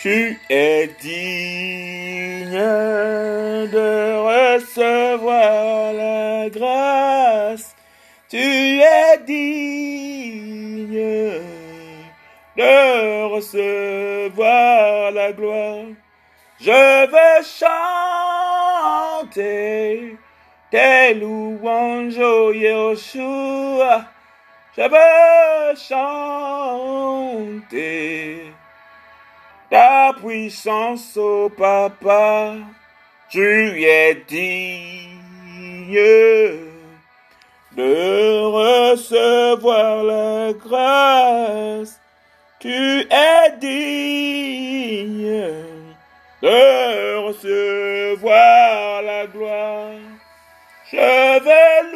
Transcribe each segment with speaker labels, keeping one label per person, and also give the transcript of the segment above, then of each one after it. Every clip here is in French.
Speaker 1: Tu es digne de recevoir la grâce. Tu es digne de recevoir la gloire. Je veux chanter tes louanges, ô Yeshua. Je veux chanter ta puissance, ô Papa. Tu es digne de recevoir la grâce. Tu es digne de recevoir la gloire. Je veux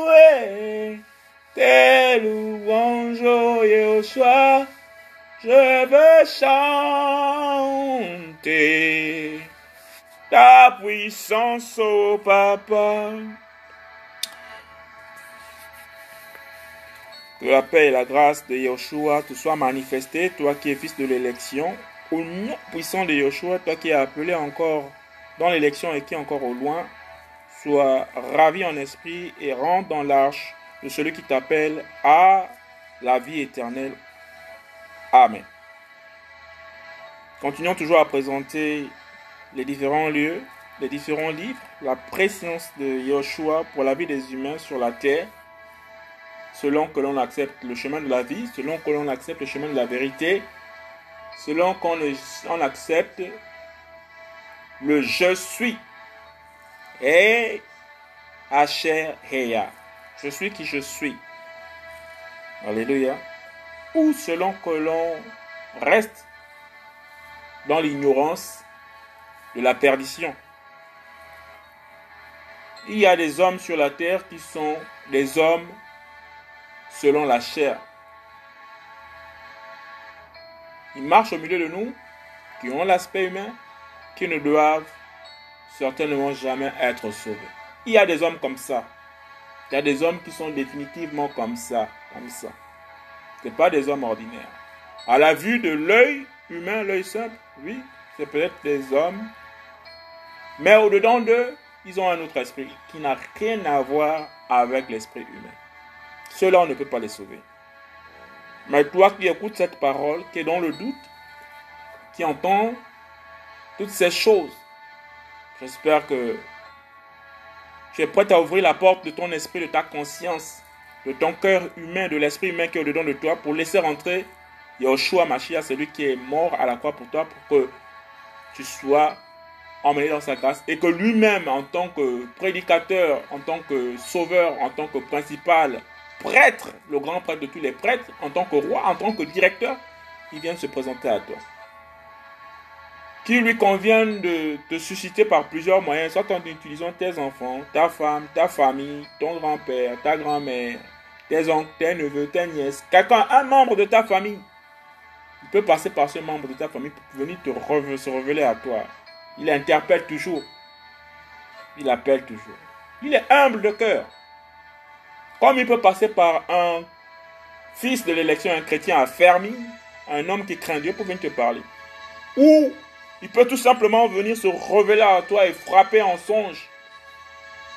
Speaker 1: louer tes louanges, ô Yeshua. Je veux chanter ta puissance, ô Papa. Que la paix et la grâce de Yeshua te soient manifestées, toi qui es fils de l'élection, au nom puissant de Yeshua, toi qui es appelé encore dans l'élection et qui est encore au loin, sois ravi en esprit et rentre dans l'arche de celui qui t'appelle à la vie éternelle. Amen. Continuons toujours à présenter les différents lieux, les différents livres, la présence de Yeshua pour la vie des humains sur la terre, selon que l'on accepte le chemin de la vie, selon que l'on accepte le chemin de la vérité, selon qu'on on accepte le je suis. Et Asher Heya. Je suis qui je suis. Alléluia. Ou selon que l'on reste dans l'ignorance de la perdition. Il y a des hommes sur la terre qui sont des hommes selon la chair. Ils marchent au milieu de nous, qui ont l'aspect humain, qui ne doivent certainement jamais être sauvés. Il y a des hommes comme ça. Il y a des hommes qui sont définitivement comme ça, comme ça. Ce pas des hommes ordinaires. À la vue de l'œil humain, l'œil simple, oui, c'est peut-être des hommes. Mais au-dedans d'eux, ils ont un autre esprit qui n'a rien à voir avec l'esprit humain. Cela, on ne peut pas les sauver. Mais toi qui écoutes cette parole, qui est dans le doute, qui entend toutes ces choses, j'espère que tu es prêt à ouvrir la porte de ton esprit, de ta conscience, de ton cœur humain, de l'esprit humain qui est au-dedans de toi, pour laisser rentrer Yahushua Mashiach, celui qui est mort à la croix pour toi, pour que tu sois emmené dans sa grâce et que lui-même, en tant que prédicateur, en tant que sauveur, en tant que principal prêtre, le grand prêtre de tous les prêtres, en tant que roi, en tant que directeur, il vient se présenter à toi. Qu'il lui convienne de te susciter par plusieurs moyens, soit en utilisant tes enfants, ta femme, ta famille, ton grand-père, ta grand-mère, tes oncles, tes neveux, tes nièces, quelqu'un, un membre de ta famille. Il peut passer par ce membre de ta famille pour venir te se révéler à toi. Il interpelle toujours. Il appelle toujours. Il est humble de cœur. Comme il peut passer par un fils de l'élection, un chrétien affermi, un homme qui craint Dieu pour venir te parler. Ou il peut tout simplement venir se révéler à toi et frapper en songe.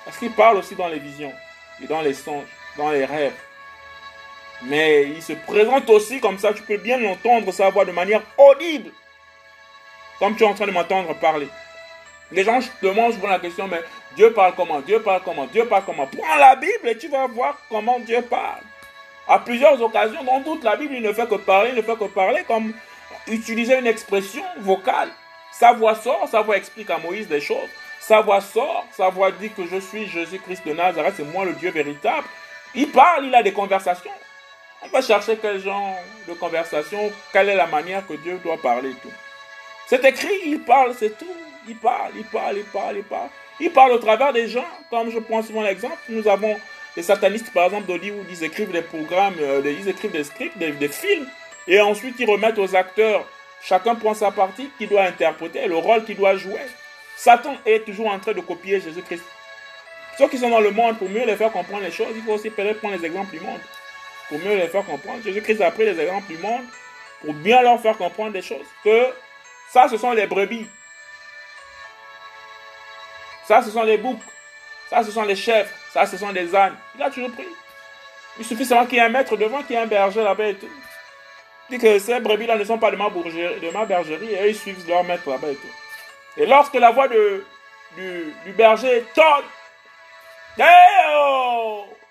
Speaker 1: Parce qu'il parle aussi dans les visions et dans les songes, dans les rêves. Mais il se présente aussi comme ça, tu peux bien l'entendre, sa voix de manière audible. Comme tu es en train de m'entendre parler. Les gens te demandent souvent la question, mais Dieu parle comment? Dieu parle comment? Dieu parle comment? Prends la Bible et tu vas voir comment Dieu parle. À plusieurs occasions, dans toute la Bible, il ne fait que parler, il ne fait que parler comme utiliser une expression vocale. Sa voix sort, sa voix explique à Moïse des choses. Sa voix sort, sa voix dit que je suis Jésus-Christ de Nazareth, c'est moi le Dieu véritable. Il parle, il a des conversations. On va chercher quel genre de conversation, quelle est la manière que Dieu doit parler tout. C'est écrit, il parle, c'est tout. Il parle, il parle, il parle, il parle. Il parle au travers des gens, comme je prends souvent l'exemple. Nous avons les satanistes, par exemple, d'Hollywood, ils écrivent des programmes, euh, ils écrivent des scripts, des, films, et ensuite ils remettent aux acteurs, chacun prend sa partie, qui doit interpréter, le rôle qu'il doit jouer. Satan est toujours en train de copier Jésus-Christ. Ceux qui sont dans le monde, pour mieux les faire comprendre les choses, il faut aussi peut-être prendre les exemples du monde. Pour mieux les faire comprendre, Jésus-Christ a pris les exemples du monde pour bien leur faire comprendre des choses. Que ça, ce sont les brebis. Ça, ce sont les boucs. Ça, ce sont les chèvres. Ça, ce sont des ânes. Il a toujours pris. Il suffit seulement qu'il y ait un maître devant, qu'il y ait un berger là-bas et tout. Il dit que ces brebis-là ne sont pas de ma, bergerie, de ma bergerie et ils suivent leur maître là-bas et tout. Et lorsque la voix de, du, berger tonne!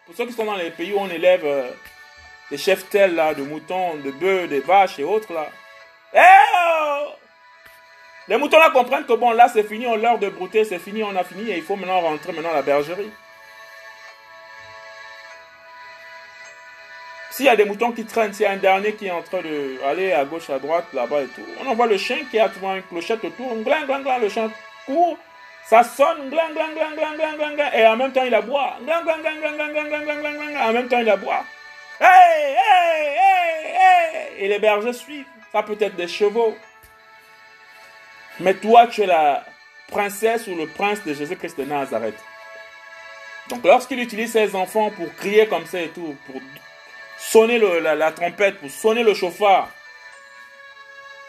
Speaker 1: Pour ceux qui sont dans les pays où on élève euh, des chefs tels là, de moutons, de bœufs, des vaches et autres là, les moutons là comprennent que bon là c'est fini, on l'heure de brouter, c'est fini, on a fini et il faut maintenant rentrer maintenant à la bergerie. S'il y a des moutons qui traînent, s'il y a un dernier qui est en train d'aller à gauche, à droite, là-bas et tout, on envoie le chien qui a toujours une clochette autour, gling, le chien court, ça sonne, gling, gling, gling, gling, et en même temps il aboie, gling, en même temps il aboie. Hey, hey, hey, hey, et les bergers suivent. Ça peut être des chevaux. Mais toi, tu es la princesse ou le prince de Jésus-Christ de Nazareth. Donc lorsqu'il utilise ses enfants pour crier comme ça et tout, pour sonner la, trompette, pour sonner le chauffard,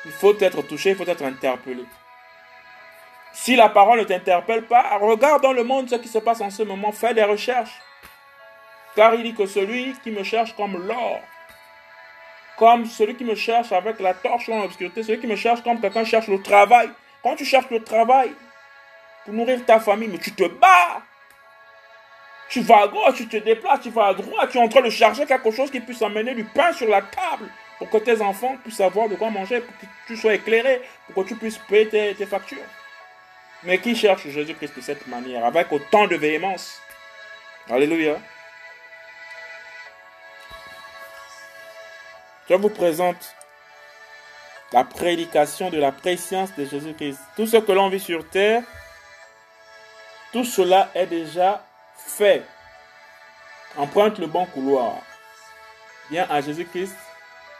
Speaker 1: il faut être touché, il faut être interpellé. Si la parole ne t'interpelle pas, regarde dans le monde ce qui se passe en ce moment, fais des recherches. Car il dit que celui qui me cherche comme l'or, comme celui qui me cherche avec la torche dans l'obscurité, celui qui me cherche comme quelqu'un cherche le travail. Quand tu cherches le travail pour nourrir ta famille, mais tu te bats tu vas à gauche, tu te déplaces, tu vas à droite, tu es en train de charger quelque chose qui puisse amener du pain sur la table pour que tes enfants puissent avoir de quoi manger, pour que tu sois éclairé, pour que tu puisses payer tes, factures. Mais qui cherche Jésus-Christ de cette manière, avec autant de véhémence? Alléluia. Je vous présente la prédication de la préscience de Jésus-Christ. Tout ce que l'on vit sur terre, tout cela est déjà fait. Emprunte le bon couloir. Viens à Jésus-Christ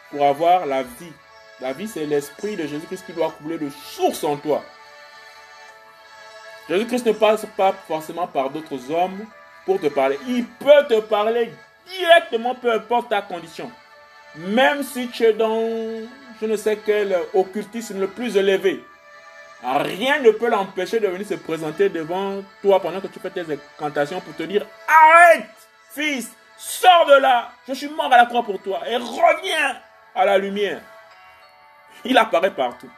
Speaker 1: pour avoir la vie. La vie, c'est l'esprit de Jésus-Christ qui doit couler de source en toi. Jésus-Christ ne passe pas forcément par d'autres hommes pour te parler. Il peut te parler directement, peu importe ta condition. Même si tu es dans je ne sais quel occultisme le plus élevé. Rien ne peut l'empêcher de venir se présenter devant toi pendant que tu fais tes incantations pour te dire Arrête, fils, sors de là. Je suis mort à la croix pour toi et reviens à la lumière. Il apparaît partout.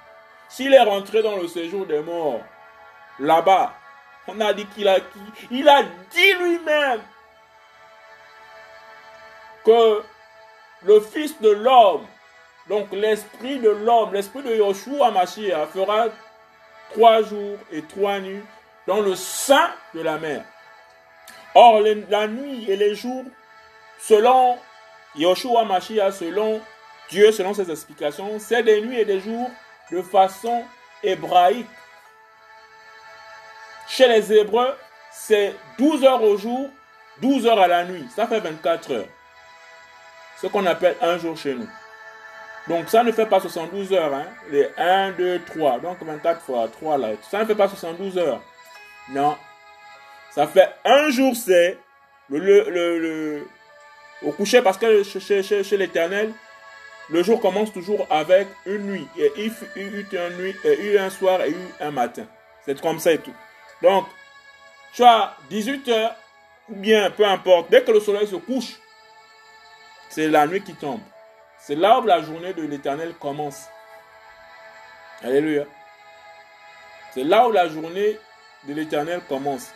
Speaker 1: S'il est rentré dans le séjour des morts, là-bas, on a dit qu'il a, il a dit lui-même que le Fils de l'homme, donc l'esprit de l'homme, l'esprit de Yoshua Mashiach, fera trois jours et trois nuits dans le sein de la mer. Or, la nuit et les jours, selon Yoshua Mashiach, selon Dieu, selon ses explications, c'est des nuits et des jours de façon hébraïque. Chez les Hébreux, c'est 12 heures au jour, 12 heures à la nuit. Ça fait 24 heures. Ce qu'on appelle un jour chez nous. Donc ça ne fait pas 72 heures. Hein? Les 1, 2, 3. Donc 24 fois 3 là. Ça ne fait pas 72 heures. Non. Ça fait un jour c'est le, au coucher parce que chez, l'éternel, le jour commence toujours avec une nuit. Et il y eut une nuit, et eu un soir et eu un matin. C'est comme ça et tout. Donc, tu as 18 heures, ou bien peu importe, dès que le soleil se couche, c'est la nuit qui tombe. C'est là où la journée de l'éternel commence. Alléluia. C'est là où la journée de l'éternel commence.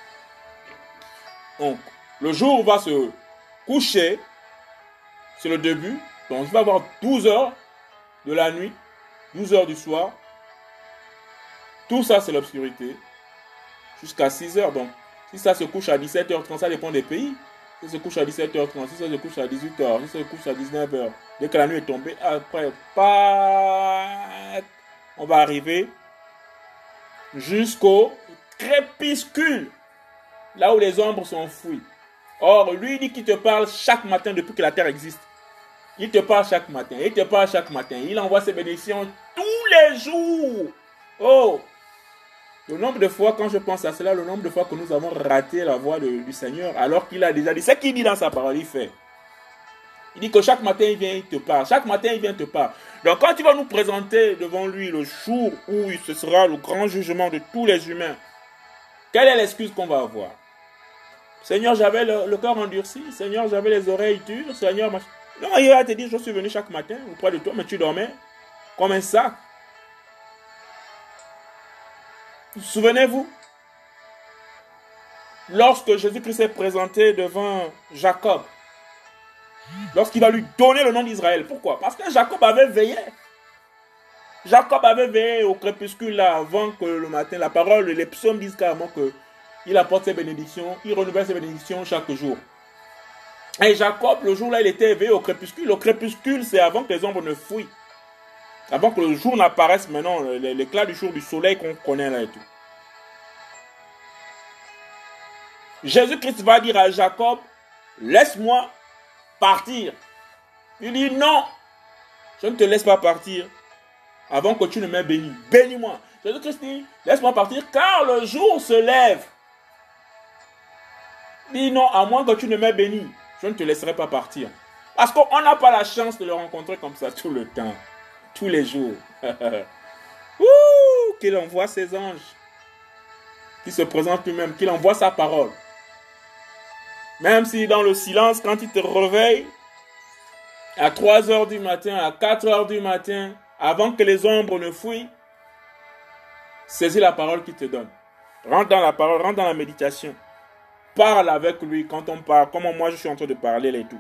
Speaker 1: Donc, le jour va se coucher, c'est le début. Donc, il va avoir 12 heures de la nuit, 12 heures du soir. Tout ça, c'est l'obscurité. Jusqu'à 6 heures. Donc, si ça se couche à 17h30, ça dépend des pays. Si ça se couche à 17h30, si ça se couche à 18h, si ça se couche à 19h, Dès que la nuit est tombée, après, on va arriver jusqu'au crépuscule, là où les ombres sont fouilles. Or, lui dit qu'il te parle chaque matin depuis que la terre existe. Il te parle chaque matin, il te parle chaque matin. Il envoie ses bénédictions tous les jours. Oh, le nombre de fois, quand je pense à cela, le nombre de fois que nous avons raté la voix du Seigneur, alors qu'il a déjà dit ce qu'il dit dans sa parole, il fait. Il dit que chaque matin, il vient, il te parle. Chaque matin, il vient, te parle. Donc, quand tu vas nous présenter devant lui le jour où ce sera le grand jugement de tous les humains, quelle est l'excuse qu'on va avoir? Seigneur, j'avais le, cœur endurci. Seigneur, j'avais les oreilles dures. Seigneur, non, il va te dire, je suis venu chaque matin auprès de toi, mais tu dormais comme un sac. Souvenez-vous, lorsque Jésus-Christ s'est présenté devant Jacob, lorsqu'il va lui donner le nom d'Israël. Pourquoi? Parce que Jacob avait veillé. Jacob avait veillé au crépuscule avant que le matin, la parole, les psaumes disent carrément que il apporte ses bénédictions, il renouvelle ses bénédictions chaque jour. Et Jacob, le jour là, il était éveillé au crépuscule. Le crépuscule, c'est avant que les ombres ne fuient. Avant que le jour n'apparaisse maintenant, l'éclat du jour du soleil qu'on connaît là et tout. Jésus-Christ va dire à Jacob, laisse-moi partir. Il dit non, je ne te laisse pas partir avant que tu ne m'aies béni. Bénis-moi. Jésus-Christ dit, laisse-moi partir car le jour se lève. Il dit non, à moins que tu ne m'aies béni, je ne te laisserai pas partir. Parce qu'on n'a pas la chance de le rencontrer comme ça tout le temps, tous les jours. qu'il envoie ses anges, qu'il se présente lui-même, qu'il envoie sa parole. Même si dans le silence, quand il te réveille, à 3 heures du matin, à 4 heures du matin, avant que les ombres ne fuient, saisis la parole qu'il te donne. Rentre dans la parole, rentre dans la méditation. Parle avec lui quand on parle, comme moi je suis en train de parler et tout.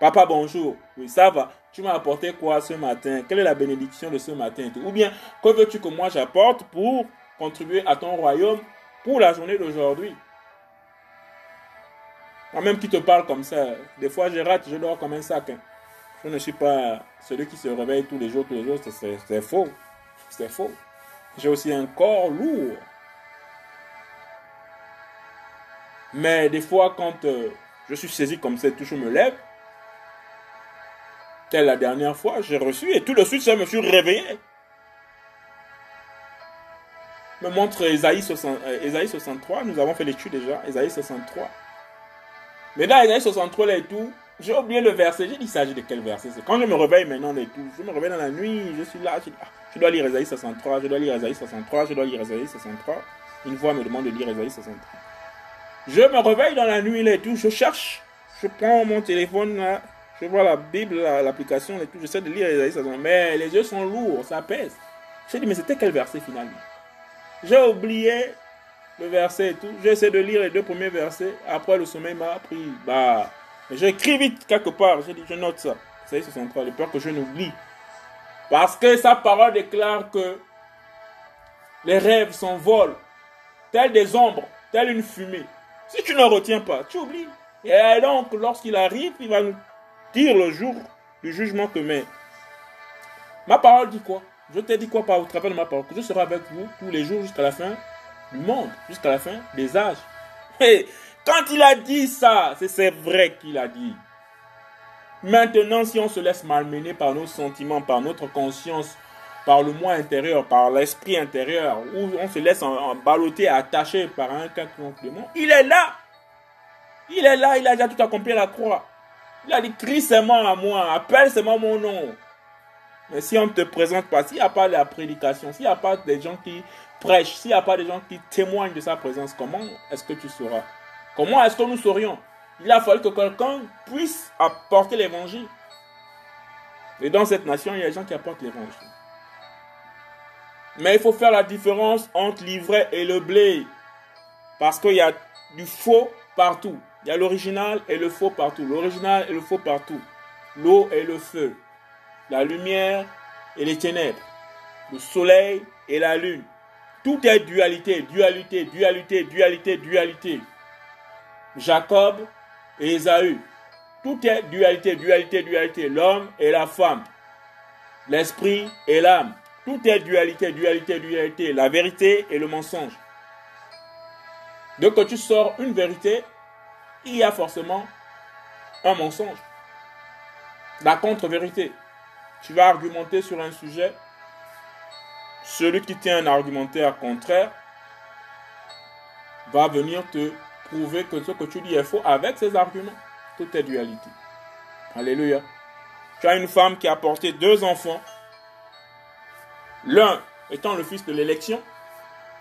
Speaker 1: Papa, bonjour. Oui, ça va. Tu m'as apporté quoi ce matin? Quelle est la bénédiction de ce matin? Ou bien, que veux-tu que moi j'apporte pour contribuer à ton royaume pour la journée d'aujourd'hui? Moi-même qui te parle comme ça, des fois je rate, je dors comme un sac. Hein. Je ne suis pas celui qui se réveille tous les jours, tous les jours. C'est faux. C'est faux. J'ai aussi un corps lourd. Mais des fois, quand euh, je suis saisi comme ça, tout je me lève. Telle la dernière fois, j'ai reçu et tout de suite, je me suis réveillé. Me montre Esaïe 63, nous avons fait l'étude déjà, Esaïe 63. Mais dans Isaïe 63 là et tout, j'ai oublié le verset. J'ai dit, il s'agit de quel verset? Quand je me réveille maintenant et tout, je me réveille dans la nuit, je suis là, je, ah, je dois lire Isaïe 63, je dois lire Isaïe 63, je dois lire Isaïe 63. Une voix me demande de lire Isaïe 63. Je me réveille dans la nuit et tout, je cherche, je prends mon téléphone je vois la Bible, l'application et tout, j'essaie de lire Isaïe 63. Mais les yeux sont lourds, ça pèse. J'ai dit, mais c'était quel verset finalement? J'ai oublié le verset et tout. J'essaie de lire les deux premiers versets. Après, le sommeil m'a pris. Bah, j'écris vite quelque part. J'ai dit, je note ça. Est, 63. De peur que je n'oublie. Parce que sa parole déclare que les rêves s'envolent, tels des ombres, tels une fumée. Si tu ne retiens pas, tu oublies. Et donc, lorsqu'il arrive, il va nous dire le jour du jugement que mais. Ma parole dit quoi? Je t'ai dit quoi par au travers de ma parole? Que je serai avec vous tous les jours jusqu'à la fin du monde, jusqu'à la fin des âges. Et quand il a dit ça, c'est vrai qu'il a dit. Maintenant, si on se laisse malmener par nos sentiments, par notre conscience, par le moi intérieur, par l'esprit intérieur, ou on se laisse balloter, attaché par un quelconque démon, il est là. Il est là, il a déjà tout accompli à la croix. Il a dit, crie seulement à moi, appelle seulement mon nom. Mais si on ne te présente pas, s'il n'y a pas la prédication, s'il n'y a pas des gens qui prêche, s'il n'y a pas de gens qui témoignent de sa présence, comment est-ce que tu sauras? Comment est-ce que nous saurions? Il a fallu que quelqu'un puisse apporter l'évangile. Et dans cette nation, il y a des gens qui apportent l'évangile. Mais il faut faire la différence entre l'ivraie et le blé. Parce qu'il y a du faux partout. Il y a l'original et le faux partout. L'original et le faux partout. L'eau et le feu. La lumière et les ténèbres. Le soleil et la lune. Tout est dualité, dualité, dualité, dualité, dualité. Jacob et Esaü. Tout est dualité, dualité, dualité. L'homme et la femme. L'esprit et l'âme. Tout est dualité, dualité, dualité. La vérité et le mensonge. Donc quand tu sors une vérité, il y a forcément un mensonge. La contre-vérité. Tu vas argumenter sur un sujet, celui qui tient un argumentaire contraire va venir te prouver que ce que tu dis est faux avec ses arguments. Tout est dualité. Alléluia. Tu as une femme qui a porté deux enfants. L'un étant le fils de l'élection,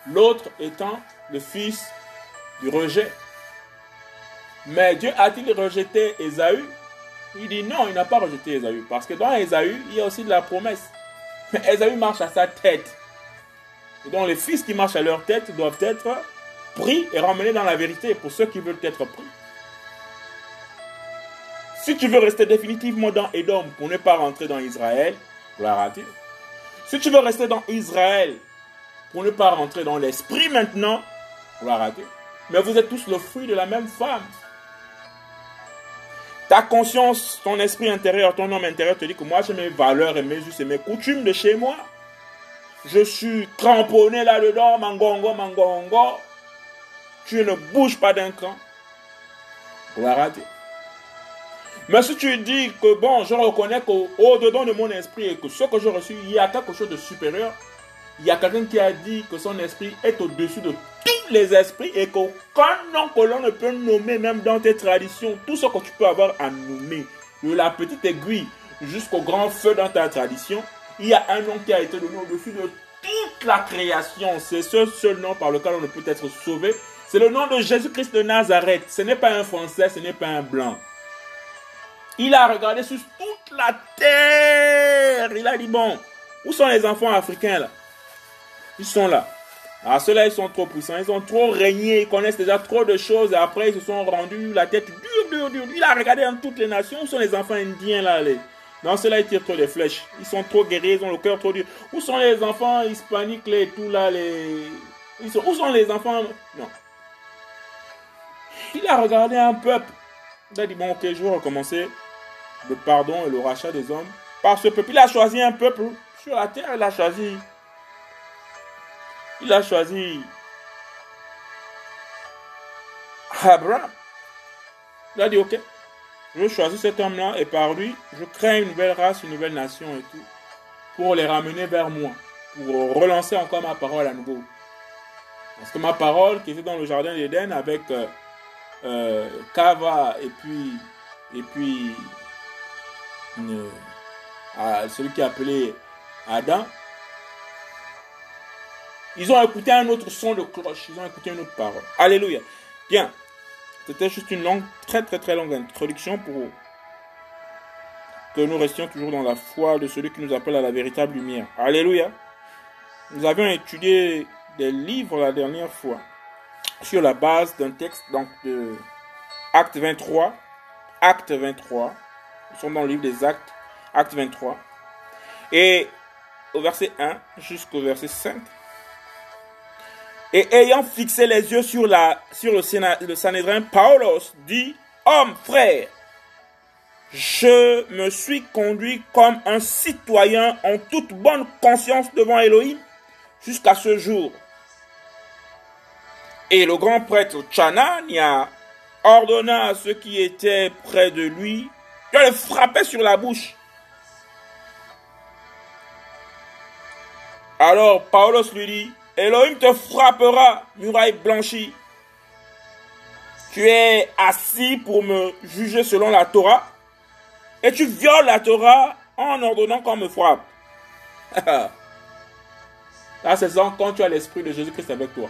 Speaker 1: l'autre étant le fils du rejet. Mais Dieu a-t-il rejeté Ésaü Il dit non, il n'a pas rejeté Ésaü. Parce que dans Ésaü, il y a aussi de la promesse. Mais Ésaü marche à sa tête. Et donc les fils qui marchent à leur tête doivent être pris et ramenés dans la vérité pour ceux qui veulent être pris. Si tu veux rester définitivement dans Édom pour ne pas rentrer dans Israël, gloire à Dieu. Si tu veux rester dans Israël pour ne pas rentrer dans l'esprit maintenant, gloire à Dieu. Mais vous êtes tous le fruit de la même femme. Ta conscience, ton esprit intérieur, ton homme intérieur te dit que moi j'ai mes valeurs et mes us et mes coutumes de chez moi. Je suis cramponné là-dedans, mangongo, mangongo. Tu ne bouges pas d'un cran. Gloire à Dieu. Mais si tu dis que bon, je reconnais qu'au-dedans de mon esprit et que ce que j'ai reçu, il y a quelque chose de supérieur, il y a quelqu'un qui a dit que son esprit est au-dessus de les esprits et qu'aucun nom que l'on ne peut nommer, même dans tes traditions, tout ce que tu peux avoir à nommer, de la petite aiguille jusqu'au grand feu dans ta tradition, il y a un nom qui a été donné au-dessus de toute la création. C'est ce seul nom par lequel on ne peut être sauvé. C'est le nom de Jésus-Christ de Nazareth. Ce n'est pas un français, ce n'est pas un blanc. Il a regardé sur toute la terre. Il a dit, bon, où sont les enfants africains là? Ils sont là. Alors ceux-là, ils sont trop puissants, ils ont trop régné, ils connaissent déjà trop de choses et après ils se sont rendus la tête dure, dure, dure. Il a regardé dans toutes les nations, où sont les enfants indiens là les... Non, ceux-là, ils tirent trop des flèches. Ils sont trop guerriers, ils ont le cœur trop dur. Où sont les enfants hispaniques les tout là les... Où sont les enfants? Non. Il a regardé un peuple. Il a dit, bon, ok, je vais recommencer le pardon et le rachat des hommes par ce peuple. Il a choisi un peuple sur la terre, il a choisi. Il a choisi Abraham. Il a dit, ok, je choisis cet homme-là et par lui, je crée une nouvelle race, une nouvelle nation et tout, pour les ramener vers moi, pour relancer encore ma parole à nouveau. Parce que ma parole qui était dans le jardin d'Éden avec euh, euh, Kava et puis, et puis à celui qui est appelé Adam, ils ont écouté un autre son de cloche, ils ont écouté une autre parole. Alléluia. Bien, c'était juste une longue, très très très longue introduction pour que nous restions toujours dans la foi de celui qui nous appelle à la véritable lumière. Alléluia. Nous avions étudié des livres la dernière fois sur la base d'un texte donc de Acte 23. Acte 23 nous sommes dans le livre des Actes, Acte 23. Et au verset 1 jusqu'au verset 5. Et ayant fixé les yeux sur, la, sur le, Sénat, le Sanhédrin, Paulos dit, Homme, frère, je me suis conduit comme un citoyen en toute bonne conscience devant Elohim jusqu'à ce jour. Et le grand prêtre Chanania ordonna à ceux qui étaient près de lui le frapper sur la bouche. Alors Paulos lui dit, Elohim te frappera, muraille blanchie. Tu es assis pour me juger selon la Torah et tu violes la Torah en ordonnant qu'on me frappe. Là, c'est quand tu as l'esprit de Jésus-Christ avec toi.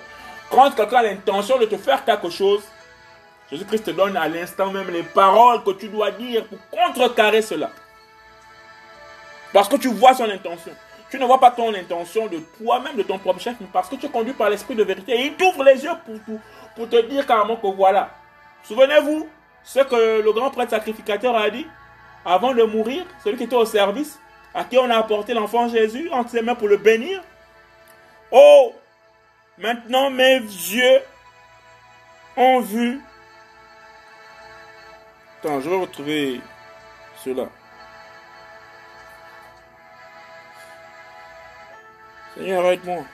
Speaker 1: Quand quelqu'un a l'intention de te faire quelque chose, Jésus-Christ te donne à l'instant même les paroles que tu dois dire pour contrecarrer cela. Parce que tu vois son intention. Tu ne vois pas ton intention de toi-même, de ton propre chef, mais parce que tu es conduit par l'esprit de vérité. Et il t'ouvre les yeux pour, pour, te dire carrément que voilà. Souvenez-vous ce que le grand prêtre sacrificateur a dit avant de mourir, celui qui était au service, à qui on a apporté l'enfant Jésus entre ses mains pour le bénir. Oh, maintenant mes yeux ont vu je vais retrouver cela. Seigneur, aide-moi.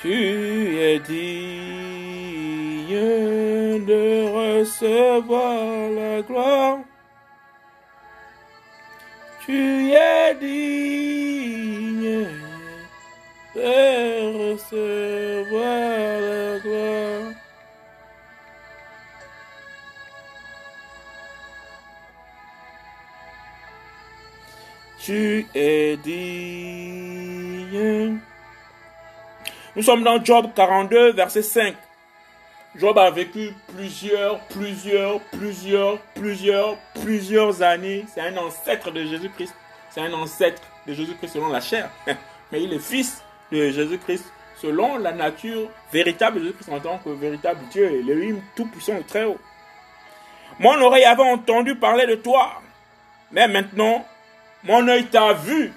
Speaker 1: Tu es dit de recevoir la gloire. Tu es digne de recevoir la gloire. Tu es digne. Nous sommes dans Job 42, verset 5. Job a vécu plusieurs, plusieurs, plusieurs, plusieurs, plusieurs années. C'est un ancêtre de Jésus-Christ. C'est un ancêtre de Jésus-Christ selon la chair. Mais il est fils de Jésus-Christ selon la nature véritable de Jésus-Christ en tant que véritable Dieu, l'élohim tout-puissant et très haut. Mon oreille avait entendu parler de toi, mais maintenant, mon œil t'a vu.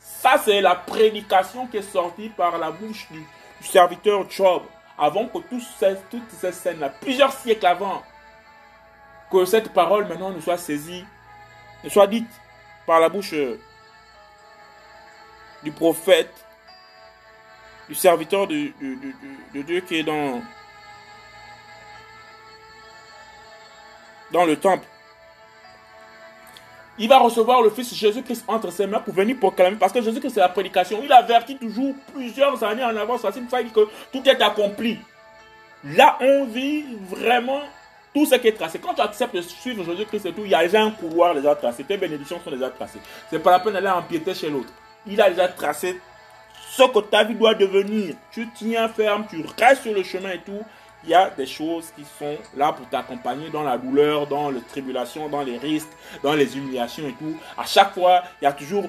Speaker 1: Ça, c'est la prédication qui est sortie par la bouche du, serviteur Job avant que toutes ces, scènes-là, plusieurs siècles avant, que cette parole maintenant ne soit saisie, ne soit dite par la bouche euh, du prophète, du serviteur de, de, Dieu qui est dans, dans le temple. Il va recevoir le Fils Jésus-Christ entre ses mains pour venir proclamer. Parce que Jésus-Christ, c'est la prédication. Il avertit toujours plusieurs années en avance. C'est fois que tout est accompli. Là, on vit vraiment tout ce qui est tracé. Quand tu acceptes de suivre Jésus-Christ et tout, il y a déjà un couloir déjà tracé. Tes bénédictions sont déjà tracées. C'est pas la peine d'aller empiéter chez l'autre. Il a déjà tracé ce que ta vie doit devenir. Tu tiens ferme, tu restes sur le chemin et tout. Il y a des choses qui sont là pour t'accompagner dans la douleur, dans les tribulations, dans les risques, dans les humiliations et tout. À chaque fois, il y a toujours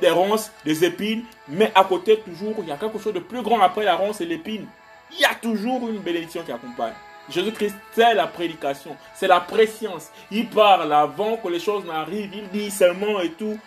Speaker 1: des ronces, des épines, mais à côté, toujours, il y a quelque chose de plus grand après la ronce et l'épine il y a toujours une bénédiction qui accompagne. Jésus-Christ, c'est la prédication, c'est la préscience. Il parle avant que les choses n'arrivent, il dit seulement et tout.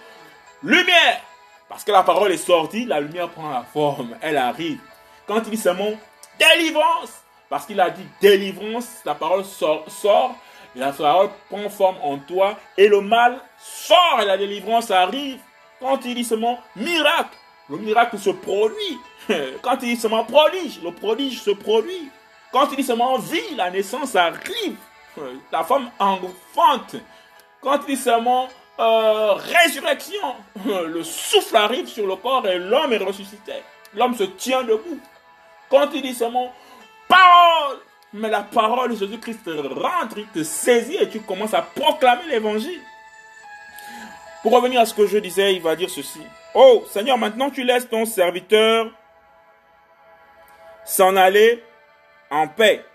Speaker 1: Lumière Parce que la parole est sortie, la lumière prend la forme, elle arrive. Quand il dit seulement délivrance, parce qu'il a dit délivrance, la parole sort, la parole prend forme en toi, et le mal sort et la délivrance arrive. Quand il dit seulement miracle, le miracle se produit. Quand il dit seulement prodige, le prodige se produit. Quand il dit seulement vie, la naissance arrive. La femme enfante. Quand il dit seulement euh, résurrection, le souffle arrive sur le corps et l'homme est ressuscité. L'homme se tient debout. Quand il dit seulement parole, mais la parole de Jésus-Christ rentre, il te saisit et tu commences à proclamer l'évangile. Pour revenir à ce que je disais, il va dire ceci. Oh Seigneur, maintenant tu laisses ton serviteur s'en aller en paix.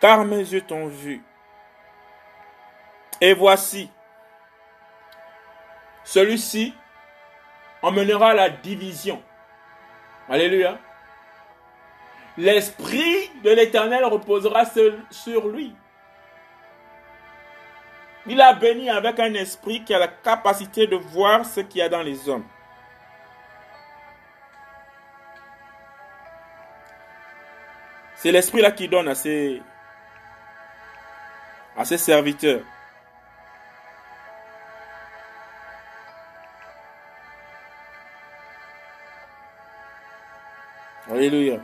Speaker 1: Car mes yeux t'ont vu. Et voici, celui-ci emmènera la division. Alléluia. L'Esprit de l'Éternel reposera sur lui. Il a béni avec un esprit qui a la capacité de voir ce qu'il y a dans les hommes. C'est l'esprit-là qui donne à ses, à ses serviteurs. Alléluia.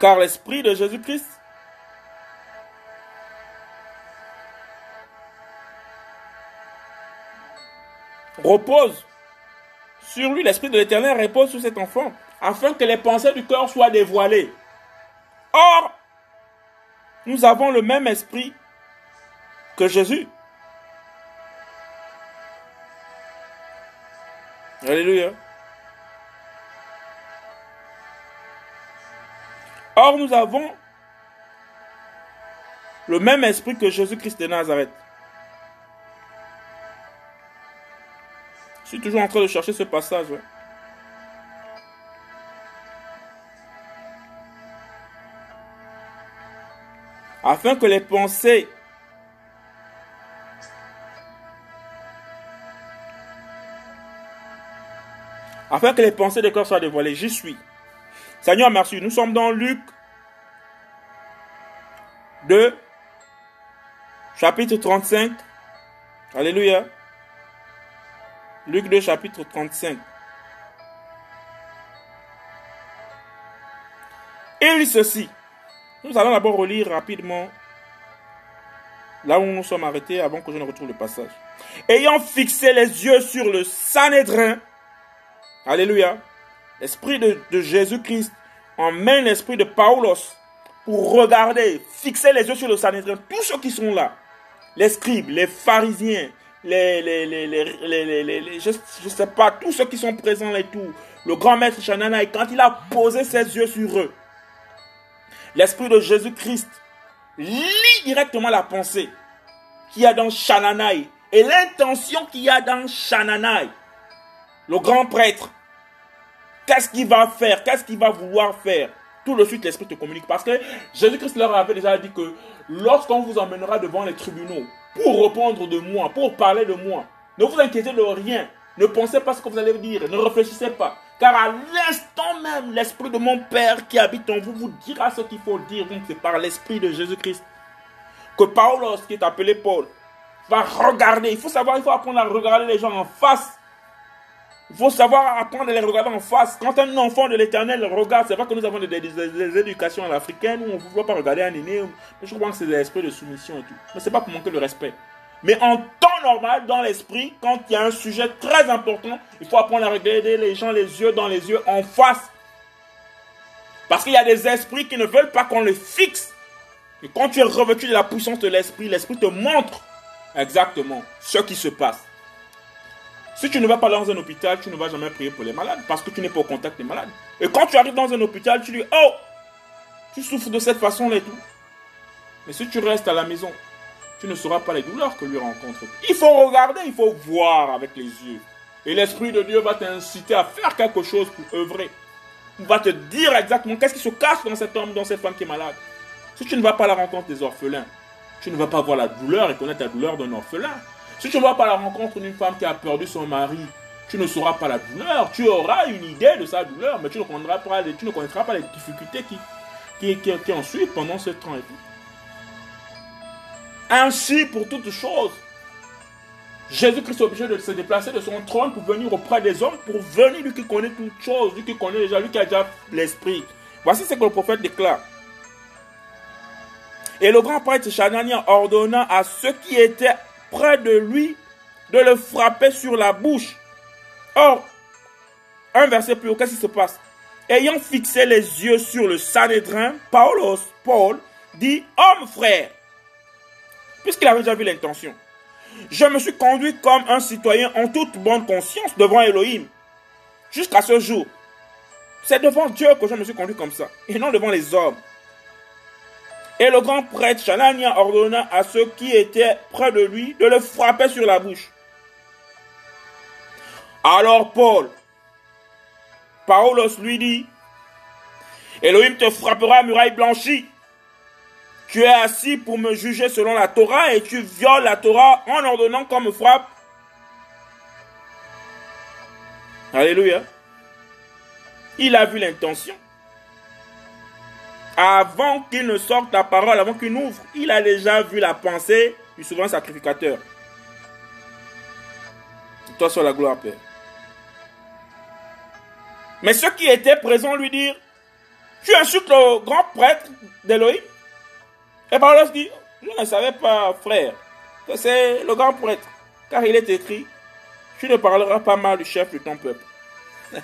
Speaker 1: Car l'esprit de Jésus-Christ repose sur lui, l'Esprit de l'Éternel repose sur cet enfant, afin que les pensées du cœur soient dévoilées. Or, nous avons le même esprit que Jésus. Alléluia. Or, nous avons le même esprit que Jésus-Christ de Nazareth. Je suis toujours en train de chercher ce passage. Afin que les pensées afin que les pensées des corps soient dévoilées. J'y suis. Seigneur, merci. Nous sommes dans Luc chapitre 35. Alléluia. Luc 2 chapitre 35. Il dit ceci. Nous allons d'abord relire rapidement là où nous sommes arrêtés avant que je ne retrouve le passage. Ayant fixé les yeux sur le Sanhédrin, Alléluia, l'esprit de Jésus-Christ emmène l'esprit de Paulos pour regarder, fixer les yeux sur le Sanhédrin, tous ceux qui sont là, les scribes, les pharisiens, les, les, les, les je, ne sais pas, tous ceux qui sont présents et tout, le grand maître et quand il a posé ses yeux sur eux, l'esprit de Jésus-Christ lit directement la pensée qu'il y a dans Shananai et l'intention qu'il y a dans Shananai. Le grand prêtre, qu'est-ce qu'il va faire? Qu'est-ce qu'il va vouloir faire? Tout de suite, l'Esprit te communique. Parce que Jésus-Christ leur avait déjà dit que lorsqu'on vous emmènera devant les tribunaux pour répondre de moi, pour parler de moi, ne vous inquiétez de rien. Ne pensez pas ce que vous allez dire. Ne réfléchissez pas. Car à l'instant même, l'Esprit de mon Père qui habite en vous vous dira ce qu'il faut dire. Donc c'est par l'Esprit de Jésus-Christ que Paulos, qui est appelé Paul, va regarder. Il faut savoir, il faut apprendre à regarder les gens en face. Il faut savoir apprendre à les regarder en face. Quand un enfant de l'éternel regarde, c'est vrai que nous avons des, éducations africaines où on ne voit pas regarder un aîné. Je crois que c'est des esprits de soumission et tout. Mais c'est pas pour manquer le respect. Mais en temps normal, dans l'esprit, quand il y a un sujet très important, il faut apprendre à regarder les gens les yeux dans les yeux en face. Parce qu'il y a des esprits qui ne veulent pas qu'on les fixe. Et quand tu es revêtu de la puissance de l'esprit, l'esprit te montre exactement ce qui se passe. Si tu ne vas pas dans un hôpital, tu ne vas jamais prier pour les malades parce que tu n'es pas au contact des malades. Et quand tu arrives dans un hôpital, tu dis Oh, tu souffres de cette façon-là et tout. Mais si tu restes à la maison, tu ne sauras pas les douleurs que lui rencontre. Il faut regarder, il faut voir avec les yeux. Et l'Esprit de Dieu va t'inciter à faire quelque chose pour œuvrer. Il va te dire exactement qu'est-ce qui se cache dans cet homme, dans cette femme qui est malade. Si tu ne vas pas à la rencontre des orphelins, tu ne vas pas voir la douleur et connaître la douleur d'un orphelin. Si tu ne vas pas la rencontre d'une femme qui a perdu son mari, tu ne sauras pas la douleur. Tu auras une idée de sa douleur, mais tu ne connaîtras pas, tu ne connaîtras pas les difficultés qui, qui, qui, en suivent pendant ce temps. Ainsi, pour toutes choses, Jésus-Christ est obligé de se déplacer de son trône pour venir auprès des hommes, pour venir lui qui connaît toutes choses, lui qui connaît déjà, lui qui a déjà l'esprit. Voici ce que le prophète déclare. Et le grand prêtre Chanania ordonna à ceux qui étaient près de lui de le frapper sur la bouche. Or, un verset plus haut, qu'est-ce qui se passe? Ayant fixé les yeux sur le Sanhédrin, Paulos, Paul, dit Homme frère, puisqu'il avait déjà vu l'intention. Je me suis conduit comme un citoyen en toute bonne conscience devant Elohim. Jusqu'à ce jour. C'est devant Dieu que je me suis conduit comme ça, et non devant les hommes. Et le grand prêtre Chanania ordonna à ceux qui étaient près de lui de le frapper sur la bouche. Alors Paul, Paulos lui dit, Elohim te frappera à muraille blanchie. Tu es assis pour me juger selon la Torah et tu violes la Torah en ordonnant qu'on me frappe. Alléluia. Il a vu l'intention. Avant qu'il ne sorte la parole, avant qu'il n'ouvre, il a déjà vu la pensée du souverain sacrificateur. Toi sur la gloire, Père. Mais ceux qui étaient présents lui dirent, tu insultes le grand prêtre d'Elohim et Paulos dit, je ne savais pas, frère, que c'est le grand prêtre, car il est écrit, tu ne parleras pas mal du chef de ton peuple.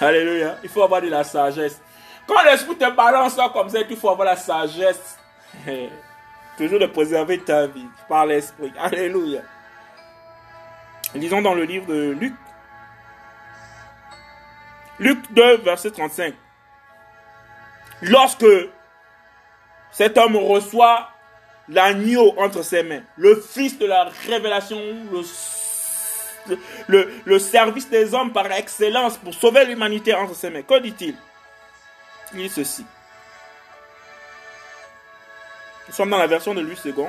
Speaker 1: Alléluia. Il faut avoir de la sagesse. Quand l'esprit te balance comme ça, il faut avoir la sagesse. Toujours de préserver ta vie par l'esprit. Alléluia. Lisons dans le livre de Luc. Luc 2, verset 35. Lorsque cet homme reçoit l'agneau entre ses mains, le fils de la révélation, le, service des hommes par excellence pour sauver l'humanité entre ses mains. Que dit-il? Il dit ceci. Nous sommes dans la version de Louis II.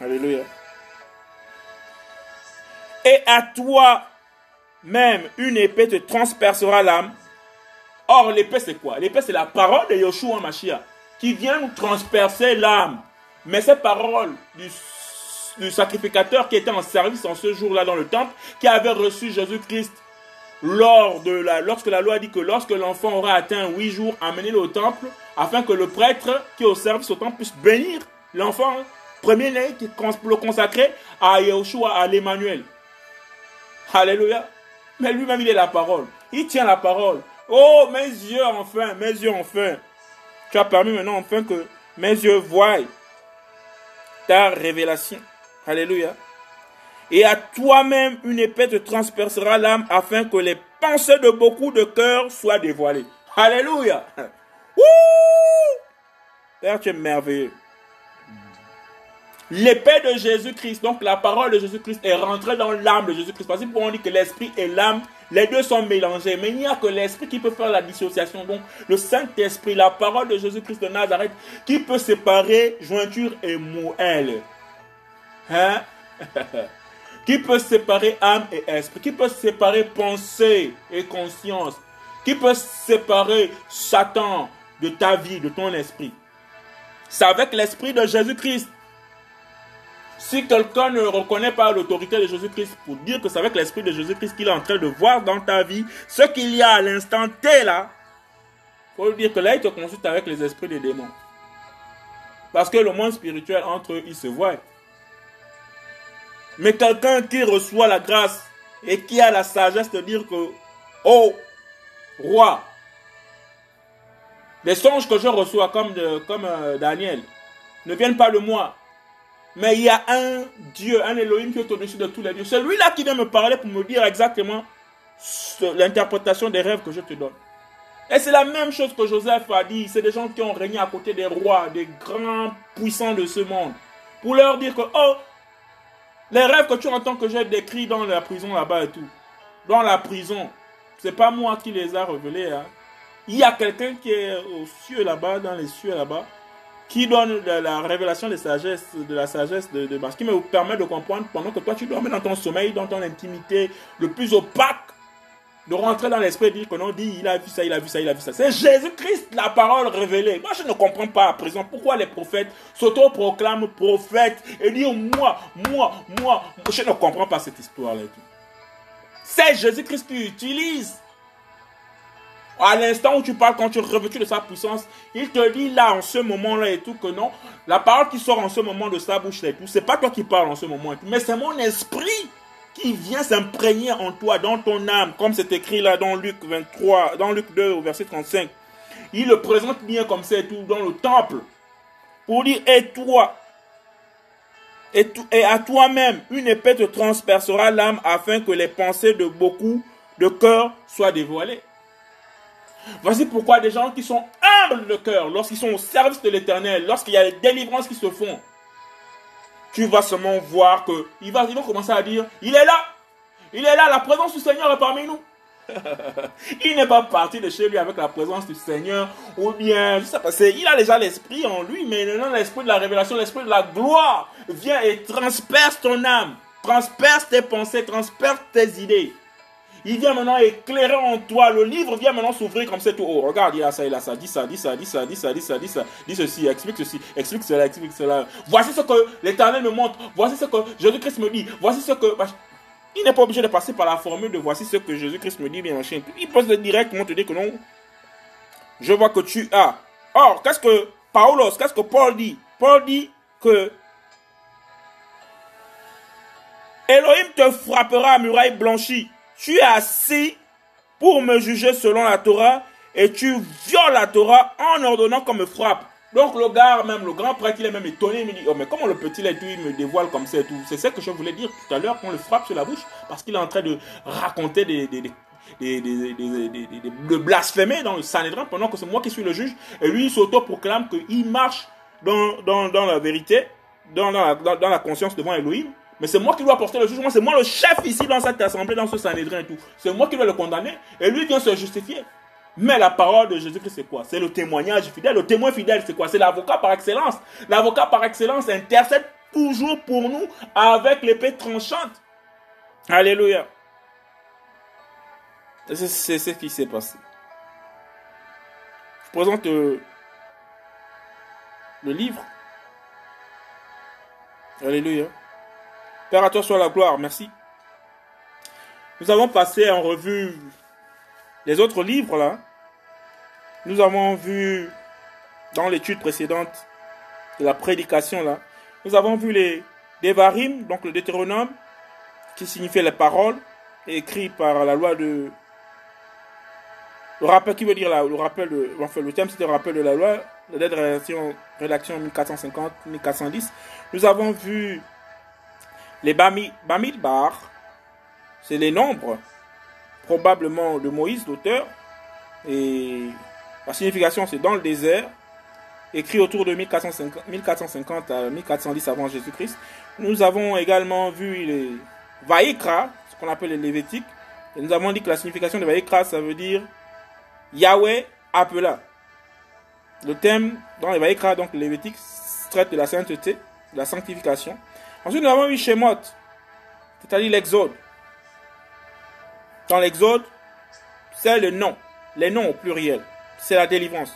Speaker 1: Alléluia. Et à toi même une épée te transpercera l'âme. Or, l'épée, c'est quoi? L'épée, c'est la parole de Yoshua Mashiach qui vient nous transpercer l'âme. Mais ces paroles du, sacrificateur qui était en service en ce jour-là dans le temple, qui avait reçu Jésus-Christ, lors de la, lorsque la loi dit que lorsque l'enfant aura atteint huit jours, amenez-le au temple, afin que le prêtre qui est au service au temple puisse bénir l'enfant, premier-né, pour le consacrer à Yahushua, à l'Emmanuel. Alléluia. Mais lui-même, il est la parole. Il tient la parole. Oh, mes yeux, enfin, mes yeux, enfin. Tu as permis maintenant, enfin, que mes yeux voient ta révélation. Alléluia. Et à toi-même, une épée te transpercera l'âme afin que les pensées de beaucoup de cœurs soient dévoilées. Alléluia. Père, tu es merveilleux. L'épée de Jésus-Christ, donc la parole de Jésus-Christ est rentrée dans l'âme de Jésus-Christ. Parce qu'on dit que l'esprit et l'âme, les deux sont mélangés. Mais il n'y a que l'esprit qui peut faire la dissociation. Donc le Saint-Esprit, la parole de Jésus-Christ de Nazareth, qui peut séparer jointure et moelle. Hein? qui peut séparer âme et esprit, qui peut séparer pensée et conscience, qui peut séparer Satan de ta vie, de ton esprit? C'est avec l'esprit de Jésus-Christ. Si quelqu'un ne reconnaît pas l'autorité de Jésus-Christ pour dire que c'est avec l'esprit de Jésus-Christ qu'il est en train de voir dans ta vie ce qu'il y a à l'instant T là, faut dire que là il te consulte avec les esprits des démons. Parce que le monde spirituel entre eux, ils se voient. Mais quelqu'un qui reçoit la grâce et qui a la sagesse de dire que, oh, roi, les songes que je reçois comme, comme euh, Daniel ne viennent pas de moi. Mais il y a un Dieu, un Elohim qui est au-dessus de tous les dieux. C'est lui-là qui vient me parler pour me dire exactement l'interprétation des rêves que je te donne. Et c'est la même chose que Joseph a dit. C'est des gens qui ont régné à côté des rois, des grands puissants de ce monde. Pour leur dire que, oh, les rêves que tu entends que j'ai décrits dans la prison là-bas et tout. Dans la prison. C'est pas moi qui les a révélés. Hein. Il y a quelqu'un qui est aux cieux là-bas, dans les cieux là-bas, qui donne la, révélation de, sagesse, de la sagesse de, de qui me permet de comprendre pendant que toi tu dormais dans ton sommeil, dans ton intimité le plus opaque, de rentrer dans l'esprit et dire que non, dit, il a vu ça, il a vu ça, il a vu ça. C'est Jésus-Christ, la parole révélée. Moi, je ne comprends pas à présent pourquoi les prophètes s'auto-proclament prophètes et disent moi, moi, moi. Je ne comprends pas cette histoire-là. C'est Jésus-Christ qui utilise. À l'instant où tu parles, quand tu es revêtu de sa puissance, il te dit là, en ce moment-là et tout, que non, la parole qui sort en ce moment de sa bouche et tout, c'est pas toi qui parles en ce moment tout, mais c'est mon esprit qui vient s'imprégner en toi, dans ton âme, comme c'est écrit là dans Luc 23, dans Luc 2 au verset 35. Il le présente bien comme ça et tout dans le temple. Pour dire, et toi, et, et à toi-même, une épée te transpercera l'âme afin que les pensées de beaucoup de cœurs soient dévoilées. Voici pourquoi des gens qui sont humbles de cœur, lorsqu'ils sont au service de l'éternel, lorsqu'il y a des délivrances qui se font, tu vas seulement voir que il va, ils vont commencer à dire, il est là, il est là, la présence du Seigneur est parmi nous. il n'est pas parti de chez lui avec la présence du Seigneur, ou bien, je sais pas, il a déjà l'esprit en lui, mais maintenant l'esprit de la révélation, l'esprit de la gloire vient et transperce ton âme, transperce tes pensées, transperce tes idées. Il vient maintenant éclairer en toi. Le livre vient maintenant s'ouvrir comme ça. Tout. Oh, regarde, il a ça, il a ça. Dis ça, dis ça, dis ça, dis ça, dis ça, dis ça. Dis ceci, explique ceci, explique cela, explique cela. Voici ce que l'Éternel me montre. Voici ce que Jésus-Christ me dit. Voici ce que. Il n'est pas obligé de passer par la formule de voici ce que Jésus-Christ me dit, bien machin. Il peut directement te dire que non. Je vois que tu as. Or, qu'est-ce que Paulos, qu'est-ce que Paul dit? Paul dit que Elohim te frappera à muraille blanchie tu es assis pour me juger selon la Torah et tu violes la Torah en ordonnant qu'on me frappe. Donc le gars, même le grand prêtre, il est même étonné, il me dit, oh mais comment le petit là il me dévoile comme ça et tout. C'est ça que je voulais dire tout à l'heure, qu'on le frappe sur la bouche, parce qu'il est en train de raconter des, des, de blasphémer dans le Sanhédrin pendant que c'est moi qui suis le juge. Et lui, il s'auto-proclame qu'il marche dans, la vérité, dans, la, dans, la conscience devant Elohim. Mais c'est moi qui dois porter le jugement. C'est moi le chef ici dans cette assemblée, dans ce Sanhédrin et tout. C'est moi qui dois le condamner. Et lui vient se justifier. Mais la parole de Jésus-Christ, c'est quoi? C'est le témoignage fidèle. Le témoin fidèle, c'est quoi? C'est l'avocat par excellence. L'avocat par excellence intercède toujours pour nous avec l'épée tranchante. Alléluia. C'est ce qui s'est passé. Je présente euh, le livre. Alléluia. Père, à toi soit la gloire. Merci. Nous avons passé en revue les autres livres là. Nous avons vu dans l'étude précédente de la prédication là, nous avons vu les Devarim, donc le Deutéronome, qui signifie les paroles, écrit par la loi de. Le rappel, qui veut dire le rappel de. Enfin, le thème c'était le rappel de la loi, la rédaction, rédaction 1450-1410. Nous avons vu les Bamidbar, c'est les nombres, probablement de Moïse, l'auteur, et la signification c'est dans le désert, écrit autour de 1450, à 1410 avant Jésus-Christ. Nous avons également vu les Vaïkra, ce qu'on appelle les Lévétiques. Et nous avons dit que la signification de Vaïkra, ça veut dire Yahweh appela. Le thème dans les Vaïkra, donc les Lévétiques, traite de la sainteté, de la sanctification. Ensuite, nous avons vu Shemot, c'est-à-dire l'Exode. Dans l'Exode, c'est le nom, les noms au pluriel. C'est la délivrance.